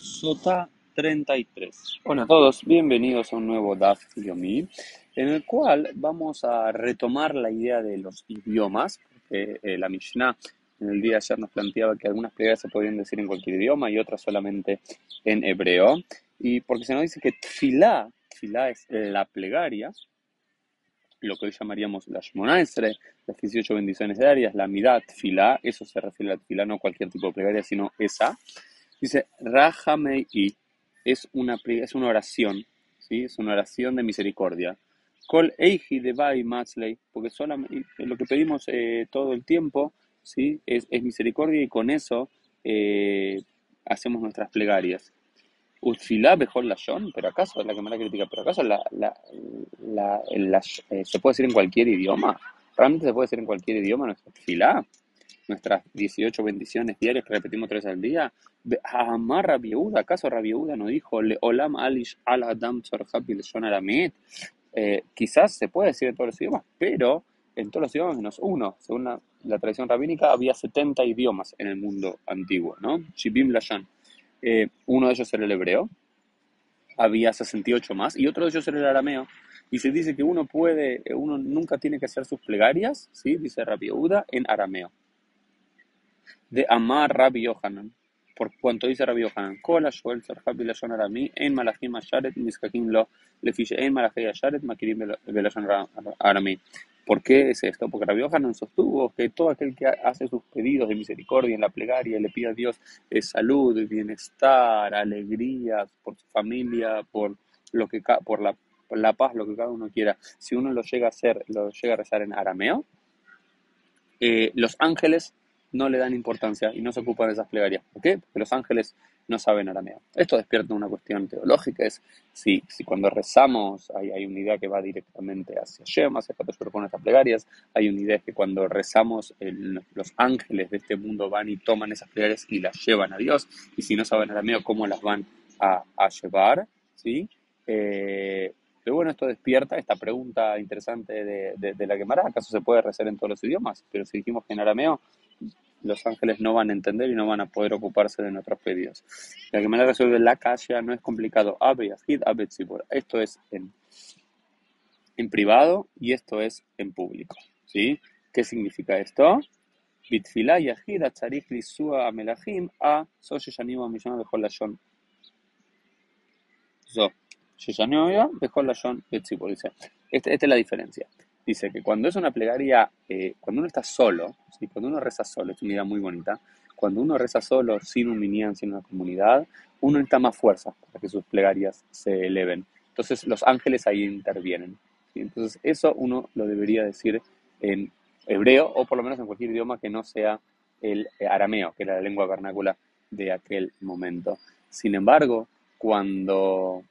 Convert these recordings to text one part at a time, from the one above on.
Sota 33. Hola a todos, bienvenidos a un nuevo Daf Yomi, en el cual vamos a retomar la idea de los idiomas, porque eh, la Mishnah en el día de ayer nos planteaba que algunas plegarias se podían decir en cualquier idioma y otras solamente en hebreo, y porque se nos dice que tfilá, tfilá es la plegaria, lo que hoy llamaríamos la Shmonaesre, las 18 bendiciones diarias, la Midat, Tfilá, eso se refiere a la Tfilá, no cualquier tipo de plegaria, sino esa. Dice, Rahamei es una, es una oración, ¿sí? es una oración de misericordia. Kol Eiji de Matzley, porque solamente, lo que pedimos eh, todo el tiempo ¿sí? es, es, misericordia y con eso eh, hacemos nuestras plegarias. Utfilá mejor la pero acaso, la la critica, pero acaso la, la, la, eh, se puede decir en cualquier idioma. Realmente se puede decir en cualquier idioma nuestra tfilá nuestras 18 bendiciones diarias que repetimos tres al día. Amar Rabiuda, ¿acaso Rabiuda no dijo Le Olam Alish al Adam eh, quizás se puede decir en todos los idiomas, pero en todos los idiomas menos uno. Según la, tradición rabínica, había 70 idiomas en el mundo antiguo, ¿no? Shibim Lashan. Eh, uno de ellos era el hebreo, había 68 más, y otro de ellos era el arameo. Y se dice que uno puede, uno nunca tiene que hacer sus plegarias, ¿sí? dice Rabiuda, en arameo de Amar Rabbi Yohanan. Por cuanto dice Rabbi Yohanan, Kola Shoel Sarhabi Lashon Arami, En Malachim Asharet, Miskakim Lo, Lefiche En Malachim Asharet, Makirim Belashon Arami. ¿Por qué es esto? Porque Rabbi Yohanan sostuvo que todo aquel que hace sus pedidos de misericordia en la plegaria le pide a Dios eh, salud, bienestar, alegría por su familia, por, lo que, por la, la paz, lo que cada uno quiera. Si uno lo llega a hacer, lo llega a rezar en arameo, eh, los ángeles no le dan importancia y no se ocupan de esas plegarias. ¿Por qué? Porque los ángeles no saben arameo. Esto despierta una cuestión teológica, es si, si cuando rezamos hay, hay una idea que va directamente hacia Shem, hacia cuando se proponen estas plegarias, hay una idea que cuando rezamos los ángeles de este mundo van y toman esas plegarias y las llevan a Dios, y si no saben arameo, ¿cómo las van a, llevar? ¿Sí? Eh, pero bueno, esto despierta esta pregunta interesante de, de, de la Gemara, ¿acaso se puede rezar en todos los idiomas? Pero si dijimos que en arameo los ángeles no van a entender y no van a poder ocuparse de nuestros pedidos. La la resuelve la calle no es complicado. Esto es en, en privado y esto es en público. ¿sí? ¿Qué significa esto? Bitfila yahid atzarich lisua amelachim a so sheshanim amishon bechol lashon. So, sheshanim bechol lashon betzibur. Dice, esta, esta es la diferencia dice que cuando es una plegaria, eh, cuando uno está solo, ¿sí? cuando uno reza solo, es una idea muy bonita, cuando uno reza solo, sin un minián, sin una comunidad, uno necesita más fuerza para que sus plegarias se eleven. Entonces los ángeles ahí intervienen. Entonces eso uno lo debería decir en hebreo o por lo menos en cualquier idioma que no sea el arameo, que era la lengua vernácula de aquel momento. Sin embargo, cuando,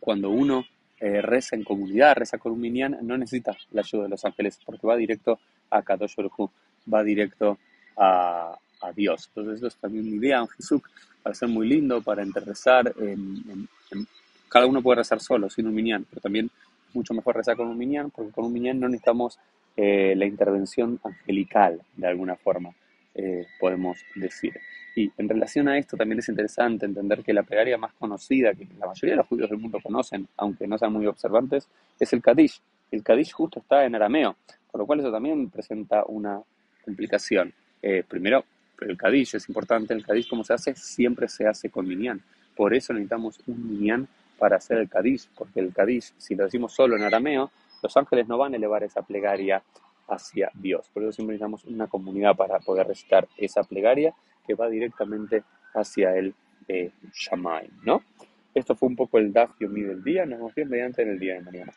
cuando uno eh, reza en comunidad, reza con un minyan, no necesita la ayuda de los ángeles porque va directo a Kadosh Baruj va directo a, a, Dios. Entonces, eso es también una idea, un Jesús, para ser muy lindo, para interrezar. En, cada uno puede rezar solo, sin un minyan, pero también mucho mejor rezar con un minyan porque con un minyan no necesitamos eh, la intervención angelical de alguna forma. Eh, podemos decir. Y en relación a esto también es interesante entender que la plegaria más conocida, que la mayoría de los judíos del mundo conocen, aunque no sean muy observantes, es el Kadish. El Kadish justo está en arameo, por lo cual eso también presenta una complicación. Eh, primero, el Kadish es importante, el Kadish como se hace, siempre se hace con minyan. Por eso necesitamos un minyan para hacer el Kadish, porque el Kadish, si lo decimos solo en arameo, los ángeles no van a elevar esa plegaria hacia Dios. Por eso siempre necesitamos una comunidad para poder recitar esa plegaria que va directamente hacia el eh, ¿no? Esto fue un poco el Daf Yomi del día. Nos vemos bien mediante en el día de mañana.